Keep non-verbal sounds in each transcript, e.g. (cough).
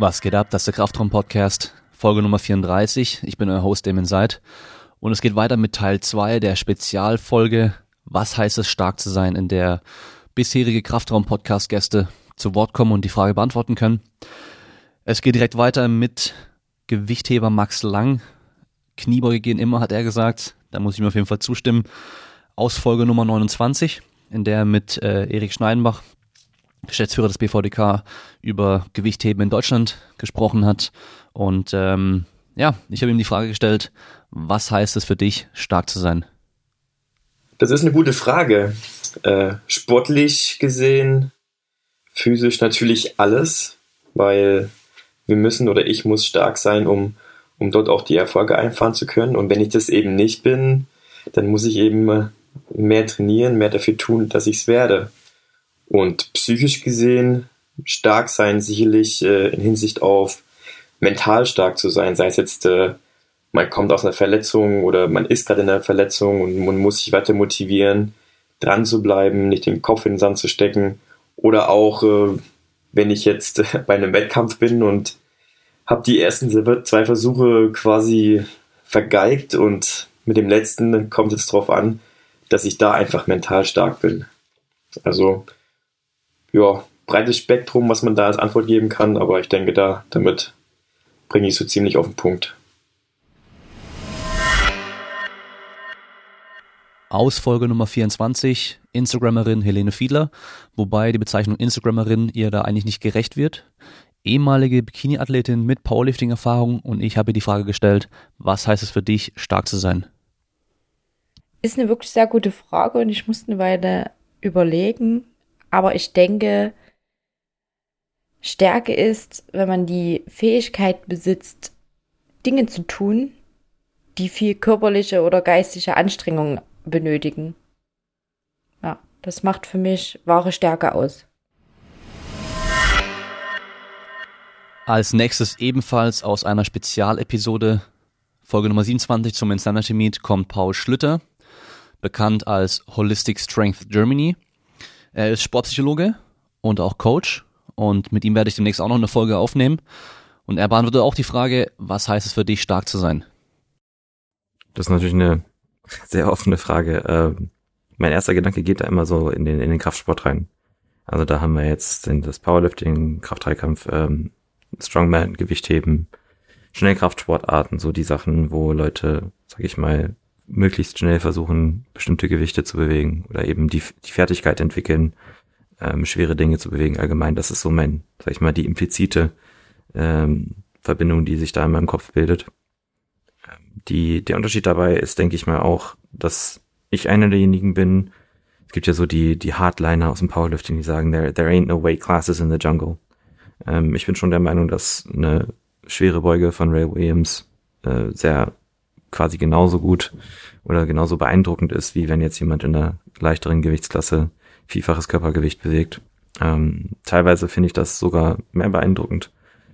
Was geht ab? Das ist der Kraftraum Podcast, Folge Nummer 34. Ich bin euer Host Damon Seid und es geht weiter mit Teil 2 der Spezialfolge Was heißt es stark zu sein, in der bisherige Kraftraum Podcast Gäste zu Wort kommen und die Frage beantworten können. Es geht direkt weiter mit Gewichtheber Max Lang. Kniebeuge gehen immer, hat er gesagt. Da muss ich mir auf jeden Fall zustimmen. Aus Folge Nummer 29, in der er mit äh, Erik Schneidenbach Geschäftsführer des BVDK, über Gewichtheben in Deutschland gesprochen hat. Und ähm, ja, ich habe ihm die Frage gestellt, was heißt es für dich, stark zu sein? Das ist eine gute Frage. Äh, sportlich gesehen, physisch natürlich alles, weil wir müssen oder ich muss stark sein, um, um dort auch die Erfolge einfahren zu können. Und wenn ich das eben nicht bin, dann muss ich eben mehr trainieren, mehr dafür tun, dass ich es werde. Und psychisch gesehen stark sein, sicherlich äh, in Hinsicht auf mental stark zu sein, sei es jetzt, äh, man kommt aus einer Verletzung oder man ist gerade in einer Verletzung und man muss sich weiter motivieren, dran zu bleiben, nicht den Kopf in den Sand zu stecken. Oder auch, äh, wenn ich jetzt (laughs) bei einem Wettkampf bin und habe die ersten zwei Versuche quasi vergeigt und mit dem letzten kommt es darauf an, dass ich da einfach mental stark bin. Also ja, breites Spektrum, was man da als Antwort geben kann, aber ich denke, da damit bringe ich so ziemlich auf den Punkt. Aus Folge Nummer 24, Instagrammerin Helene Fiedler, wobei die Bezeichnung Instagrammerin ihr da eigentlich nicht gerecht wird. Ehemalige Bikini-Athletin mit Powerlifting-Erfahrung und ich habe die Frage gestellt, was heißt es für dich, stark zu sein? Ist eine wirklich sehr gute Frage und ich musste eine Weile überlegen, aber ich denke, Stärke ist, wenn man die Fähigkeit besitzt, Dinge zu tun, die viel körperliche oder geistige Anstrengung benötigen. Ja, das macht für mich wahre Stärke aus. Als nächstes ebenfalls aus einer Spezialepisode, Folge Nummer 27 zum Insanity Meet, kommt Paul Schlüter, bekannt als Holistic Strength Germany. Er ist Sportpsychologe und auch Coach und mit ihm werde ich demnächst auch noch eine Folge aufnehmen. Und er beantwortet auch die Frage, was heißt es für dich, stark zu sein? Das ist natürlich eine (laughs) sehr offene Frage. Ähm, mein erster Gedanke geht da immer so in den, in den Kraftsport rein. Also da haben wir jetzt das Powerlifting, Kraft-Dreikampf, ähm, Strongman, Gewichtheben, Schnellkraftsportarten, so die Sachen, wo Leute, sag ich mal, möglichst schnell versuchen, bestimmte Gewichte zu bewegen oder eben die, die Fertigkeit entwickeln, ähm, schwere Dinge zu bewegen allgemein. Das ist so mein, sag ich mal, die implizite ähm, Verbindung, die sich da in meinem Kopf bildet. Ähm, die, der Unterschied dabei ist, denke ich mal, auch, dass ich einer derjenigen bin, es gibt ja so die, die Hardliner aus dem Powerlifting, die sagen, there, there ain't no weight classes in the jungle. Ähm, ich bin schon der Meinung, dass eine schwere Beuge von Ray Williams äh, sehr quasi genauso gut oder genauso beeindruckend ist, wie wenn jetzt jemand in der leichteren Gewichtsklasse vielfaches Körpergewicht bewegt. Ähm, teilweise finde ich das sogar mehr beeindruckend,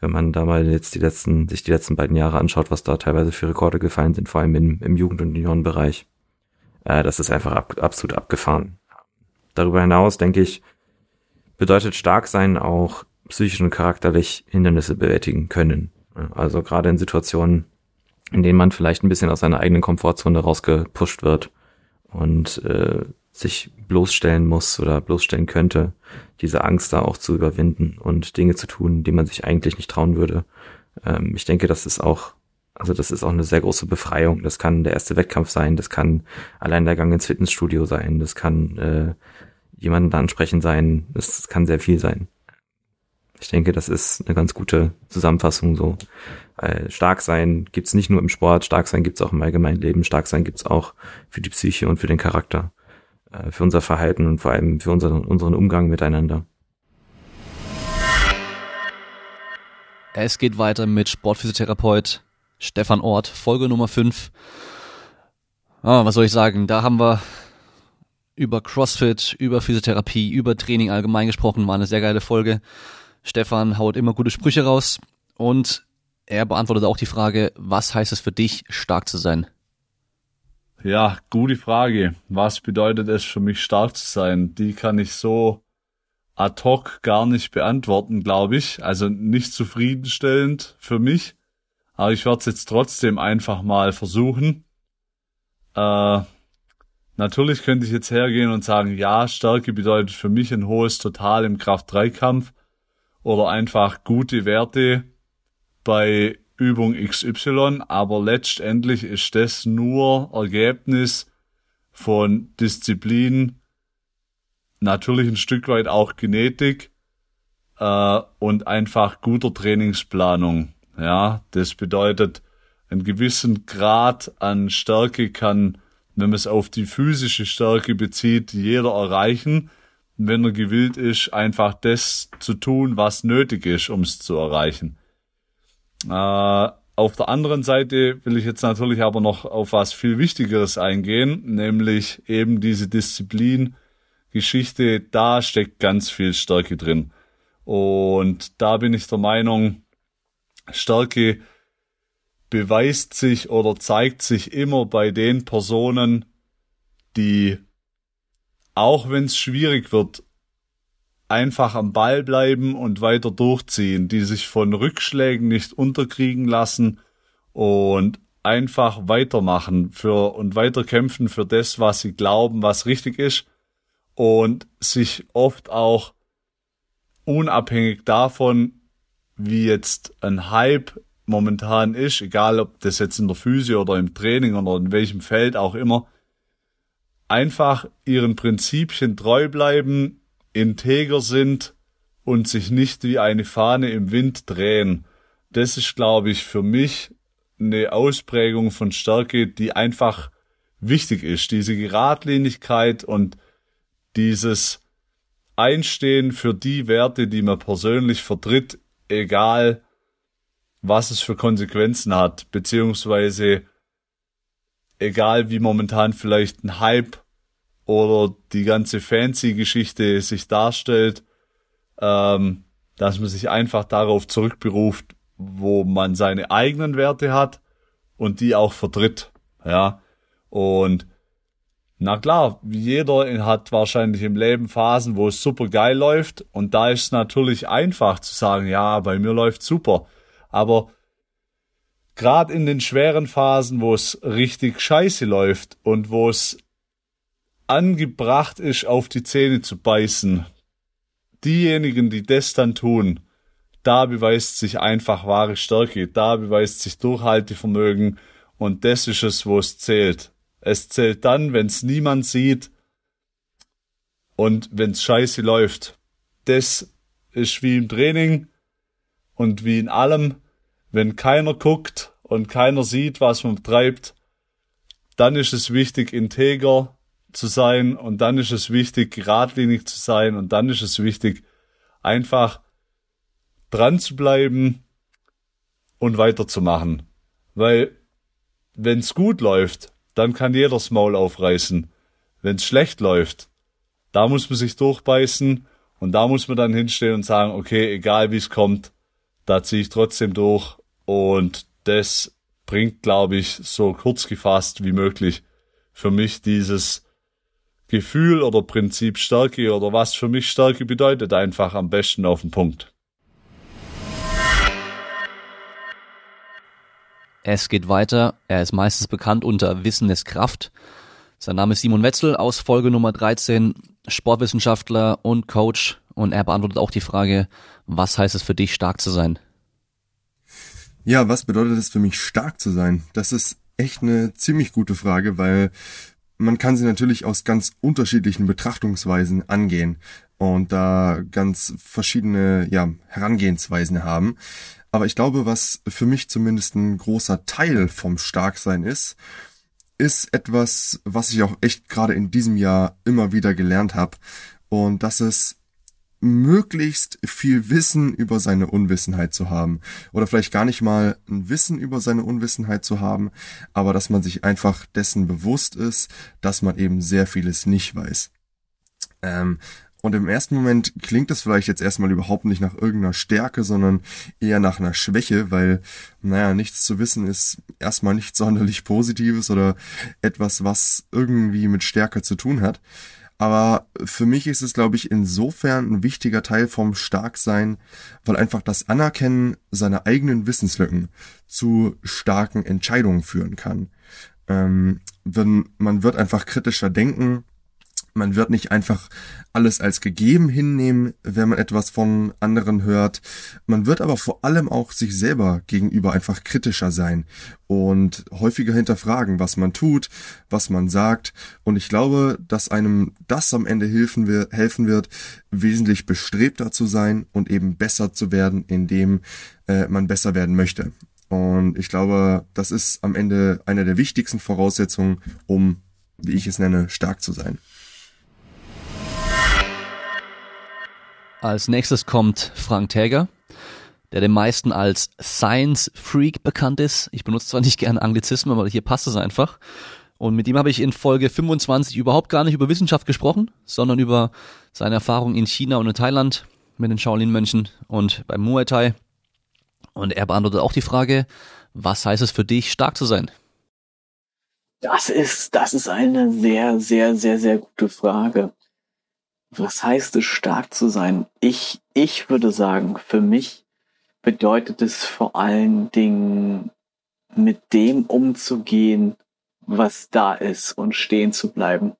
wenn man da mal jetzt die letzten, sich die letzten beiden Jahre anschaut, was da teilweise für Rekorde gefallen sind, vor allem im, im Jugend- und Juniorenbereich. Äh, das ist einfach ab, absolut abgefahren. Darüber hinaus, denke ich, bedeutet stark sein auch psychisch und charakterlich Hindernisse bewältigen können. Also gerade in Situationen, in denen man vielleicht ein bisschen aus seiner eigenen Komfortzone rausgepusht wird und äh, sich bloßstellen muss oder bloßstellen könnte, diese Angst da auch zu überwinden und Dinge zu tun, die man sich eigentlich nicht trauen würde. Ähm, ich denke, das ist auch, also das ist auch eine sehr große Befreiung. Das kann der erste Wettkampf sein, das kann allein der Gang ins Fitnessstudio sein, das kann äh, jemanden ansprechen sein, das kann sehr viel sein. Ich denke, das ist eine ganz gute Zusammenfassung so. Weil stark sein gibt's nicht nur im Sport, stark sein gibt's auch im allgemeinen Leben, stark sein gibt's auch für die Psyche und für den Charakter, äh, für unser Verhalten und vor allem für unseren, unseren Umgang miteinander. Es geht weiter mit Sportphysiotherapeut Stefan Ort, Folge Nummer 5. Ah, was soll ich sagen? Da haben wir über CrossFit, über Physiotherapie, über Training allgemein gesprochen. War eine sehr geile Folge. Stefan haut immer gute Sprüche raus und er beantwortet auch die Frage, was heißt es für dich, stark zu sein? Ja, gute Frage. Was bedeutet es für mich, stark zu sein? Die kann ich so ad hoc gar nicht beantworten, glaube ich. Also nicht zufriedenstellend für mich. Aber ich werde es jetzt trotzdem einfach mal versuchen. Äh, natürlich könnte ich jetzt hergehen und sagen, ja, Stärke bedeutet für mich ein hohes Total im Kraft-3-Kampf oder einfach gute Werte bei Übung XY, aber letztendlich ist das nur Ergebnis von Disziplin, natürlich ein Stück weit auch Genetik äh, und einfach guter Trainingsplanung. Ja, das bedeutet, einen gewissen Grad an Stärke kann, wenn man es auf die physische Stärke bezieht, jeder erreichen, wenn er gewillt ist, einfach das zu tun, was nötig ist, um es zu erreichen. Äh, auf der anderen Seite will ich jetzt natürlich aber noch auf was viel Wichtigeres eingehen, nämlich eben diese Disziplin, Geschichte, da steckt ganz viel Stärke drin. Und da bin ich der Meinung, Stärke beweist sich oder zeigt sich immer bei den Personen, die, auch wenn es schwierig wird, einfach am Ball bleiben und weiter durchziehen, die sich von Rückschlägen nicht unterkriegen lassen und einfach weitermachen für und weiterkämpfen für das, was sie glauben, was richtig ist und sich oft auch unabhängig davon, wie jetzt ein Hype momentan ist, egal ob das jetzt in der Physio oder im Training oder in welchem Feld auch immer, einfach ihren Prinzipien treu bleiben, integer sind und sich nicht wie eine Fahne im Wind drehen. Das ist, glaube ich, für mich eine Ausprägung von Stärke, die einfach wichtig ist. Diese Geradlinigkeit und dieses Einstehen für die Werte, die man persönlich vertritt, egal was es für Konsequenzen hat, beziehungsweise egal wie momentan vielleicht ein Hype oder die ganze Fancy-Geschichte sich darstellt, ähm, dass man sich einfach darauf zurückberuft, wo man seine eigenen Werte hat und die auch vertritt, ja. Und na klar, jeder hat wahrscheinlich im Leben Phasen, wo es super geil läuft und da ist es natürlich einfach zu sagen, ja, bei mir läuft super. Aber gerade in den schweren Phasen, wo es richtig scheiße läuft und wo es angebracht ist, auf die Zähne zu beißen, diejenigen, die das dann tun, da beweist sich einfach wahre Stärke, da beweist sich Durchhaltevermögen und das ist es, wo es zählt. Es zählt dann, wenn es niemand sieht und wenn es scheiße läuft. Das ist wie im Training und wie in allem, wenn keiner guckt und keiner sieht, was man treibt, dann ist es wichtig, integer zu sein und dann ist es wichtig, geradlinig zu sein und dann ist es wichtig, einfach dran zu bleiben und weiterzumachen. Weil, wenn es gut läuft, dann kann jeder das Maul aufreißen. Wenn es schlecht läuft, da muss man sich durchbeißen und da muss man dann hinstehen und sagen, okay, egal wie es kommt, da ziehe ich trotzdem durch und das bringt, glaube ich, so kurz gefasst wie möglich für mich dieses Gefühl oder Prinzip Stärke oder was für mich Stärke bedeutet, einfach am besten auf den Punkt. Es geht weiter. Er ist meistens bekannt unter Wissen ist Kraft. Sein Name ist Simon Wetzel aus Folge Nummer 13, Sportwissenschaftler und Coach. Und er beantwortet auch die Frage, was heißt es für dich, stark zu sein? Ja, was bedeutet es für mich, stark zu sein? Das ist echt eine ziemlich gute Frage, weil man kann sie natürlich aus ganz unterschiedlichen Betrachtungsweisen angehen und da ganz verschiedene ja, Herangehensweisen haben. Aber ich glaube, was für mich zumindest ein großer Teil vom Starksein ist, ist etwas, was ich auch echt gerade in diesem Jahr immer wieder gelernt habe. Und das ist möglichst viel Wissen über seine Unwissenheit zu haben. Oder vielleicht gar nicht mal ein Wissen über seine Unwissenheit zu haben, aber dass man sich einfach dessen bewusst ist, dass man eben sehr vieles nicht weiß. Ähm, und im ersten Moment klingt es vielleicht jetzt erstmal überhaupt nicht nach irgendeiner Stärke, sondern eher nach einer Schwäche, weil, naja, nichts zu wissen ist erstmal nicht sonderlich Positives oder etwas, was irgendwie mit Stärke zu tun hat. Aber für mich ist es, glaube ich, insofern ein wichtiger Teil vom Starksein, weil einfach das Anerkennen seiner eigenen Wissenslücken zu starken Entscheidungen führen kann. Ähm, wenn man wird einfach kritischer denken, man wird nicht einfach alles als gegeben hinnehmen, wenn man etwas von anderen hört. Man wird aber vor allem auch sich selber gegenüber einfach kritischer sein und häufiger hinterfragen, was man tut, was man sagt. Und ich glaube, dass einem das am Ende helfen wird, wesentlich bestrebter zu sein und eben besser zu werden, indem äh, man besser werden möchte. Und ich glaube, das ist am Ende eine der wichtigsten Voraussetzungen, um, wie ich es nenne, stark zu sein. Als nächstes kommt Frank Täger, der den meisten als Science Freak bekannt ist. Ich benutze zwar nicht gerne Anglizismen, aber hier passt es einfach. Und mit ihm habe ich in Folge 25 überhaupt gar nicht über Wissenschaft gesprochen, sondern über seine Erfahrungen in China und in Thailand mit den Shaolin-Mönchen und beim Muay Thai. Und er beantwortet auch die Frage, was heißt es für dich, stark zu sein? Das ist, das ist eine sehr, sehr, sehr, sehr gute Frage was heißt es, stark zu sein? Ich, ich würde sagen, für mich bedeutet es vor allen Dingen, mit dem umzugehen, was da ist und stehen zu bleiben.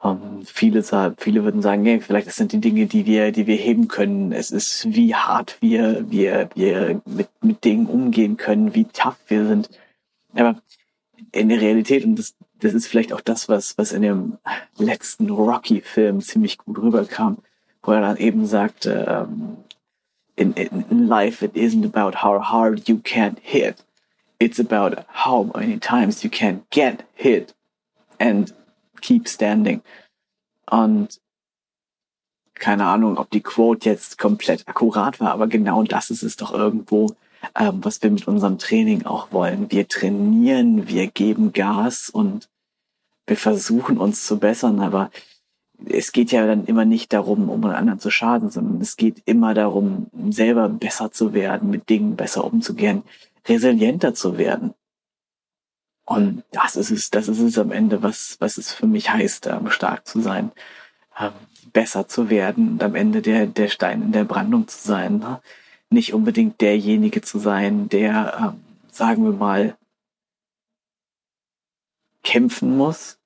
Um, ähm, viele, viele würden sagen, hey, vielleicht das sind die Dinge, die wir, die wir heben können. Es ist, wie hart wir, wir, wir mit, mit Dingen umgehen können, wie tough wir sind. Aber in der Realität, und das, das ist vielleicht auch das, was, was in dem letzten Rocky-Film ziemlich gut rüberkam, wo er dann eben sagte, um, in, in, in life it isn't about how hard you can't hit. It's about how many times you can get hit and keep standing. Und keine Ahnung, ob die Quote jetzt komplett akkurat war, aber genau das ist es doch irgendwo, ähm, was wir mit unserem Training auch wollen. Wir trainieren, wir geben Gas und wir versuchen uns zu bessern, aber es geht ja dann immer nicht darum, um anderen zu schaden, sondern es geht immer darum, selber besser zu werden, mit Dingen besser umzugehen, resilienter zu werden. Und das ist es, das ist es am Ende, was, was es für mich heißt, stark zu sein, ähm, besser zu werden und am Ende der, der Stein in der Brandung zu sein. Ne? nicht unbedingt derjenige zu sein, der, ähm, sagen wir mal, kämpfen muss,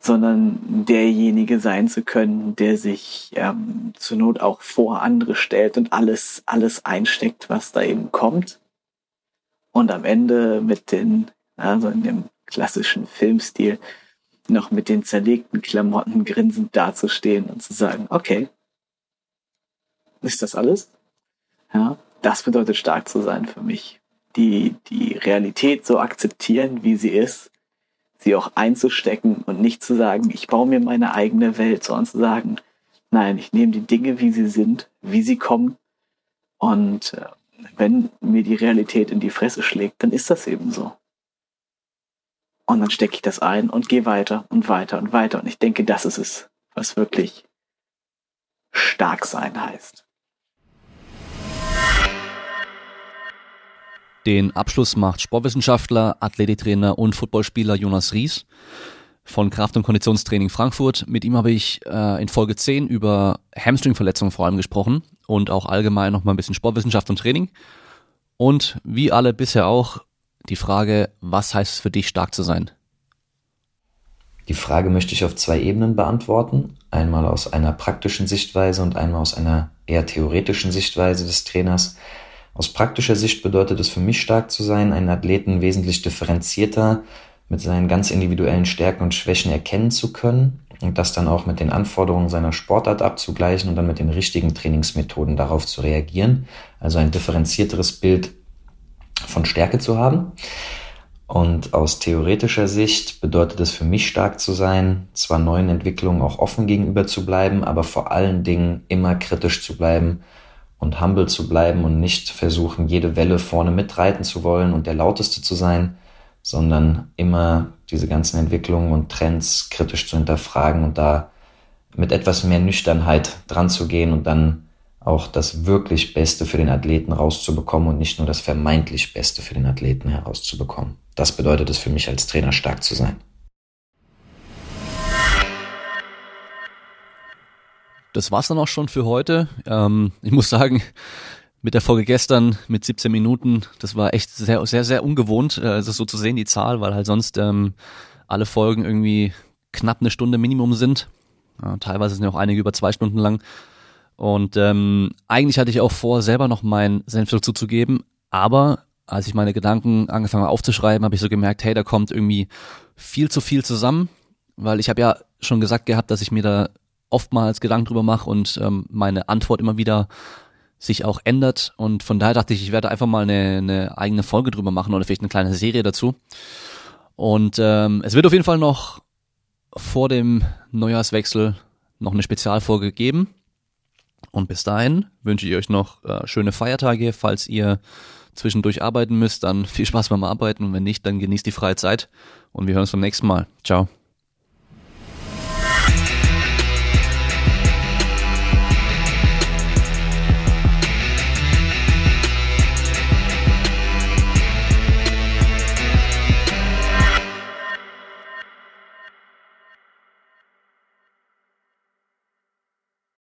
sondern derjenige sein zu können, der sich ähm, zur Not auch vor andere stellt und alles, alles einsteckt, was da eben kommt. Und am Ende mit den, also in dem klassischen Filmstil, noch mit den zerlegten Klamotten grinsend dazustehen und zu sagen, okay, ist das alles? Ja, das bedeutet stark zu sein für mich. Die, die Realität so akzeptieren, wie sie ist, sie auch einzustecken und nicht zu sagen, ich baue mir meine eigene Welt, sondern zu sagen, nein, ich nehme die Dinge, wie sie sind, wie sie kommen. Und äh, wenn mir die Realität in die Fresse schlägt, dann ist das eben so. Und dann stecke ich das ein und gehe weiter und weiter und weiter. Und ich denke, das ist es, was wirklich stark sein heißt. Den Abschluss macht Sportwissenschaftler, Athletiktrainer und Footballspieler Jonas Ries von Kraft- und Konditionstraining Frankfurt. Mit ihm habe ich äh, in Folge 10 über Hamstringverletzungen vor allem gesprochen und auch allgemein noch mal ein bisschen Sportwissenschaft und Training. Und wie alle bisher auch die Frage, was heißt es für dich stark zu sein? Die Frage möchte ich auf zwei Ebenen beantworten. Einmal aus einer praktischen Sichtweise und einmal aus einer eher theoretischen Sichtweise des Trainers. Aus praktischer Sicht bedeutet es für mich stark zu sein, einen Athleten wesentlich differenzierter mit seinen ganz individuellen Stärken und Schwächen erkennen zu können und das dann auch mit den Anforderungen seiner Sportart abzugleichen und dann mit den richtigen Trainingsmethoden darauf zu reagieren. Also ein differenzierteres Bild von Stärke zu haben. Und aus theoretischer Sicht bedeutet es für mich stark zu sein, zwar neuen Entwicklungen auch offen gegenüber zu bleiben, aber vor allen Dingen immer kritisch zu bleiben und humble zu bleiben und nicht versuchen, jede Welle vorne mitreiten zu wollen und der lauteste zu sein, sondern immer diese ganzen Entwicklungen und Trends kritisch zu hinterfragen und da mit etwas mehr Nüchternheit dran zu gehen und dann auch das wirklich Beste für den Athleten rauszubekommen und nicht nur das vermeintlich Beste für den Athleten herauszubekommen. Das bedeutet es für mich als Trainer stark zu sein. Das war's dann auch schon für heute. Ähm, ich muss sagen, mit der Folge gestern mit 17 Minuten, das war echt sehr, sehr, sehr ungewohnt, äh, also so zu sehen, die Zahl, weil halt sonst ähm, alle Folgen irgendwie knapp eine Stunde Minimum sind. Ja, teilweise sind ja auch einige über zwei Stunden lang. Und ähm, eigentlich hatte ich auch vor, selber noch meinen Senf dazu zu geben, aber als ich meine Gedanken angefangen habe aufzuschreiben, habe ich so gemerkt, hey, da kommt irgendwie viel zu viel zusammen, weil ich habe ja schon gesagt gehabt, dass ich mir da oftmals Gedanken drüber mache und ähm, meine Antwort immer wieder sich auch ändert. Und von daher dachte ich, ich werde einfach mal eine, eine eigene Folge drüber machen oder vielleicht eine kleine Serie dazu. Und ähm, es wird auf jeden Fall noch vor dem Neujahrswechsel noch eine Spezialfolge geben. Und bis dahin wünsche ich euch noch äh, schöne Feiertage. Falls ihr zwischendurch arbeiten müsst, dann (laughs) viel Spaß beim Arbeiten. Und wenn nicht, dann genießt die freie Zeit. Und wir hören uns beim nächsten Mal. Ciao.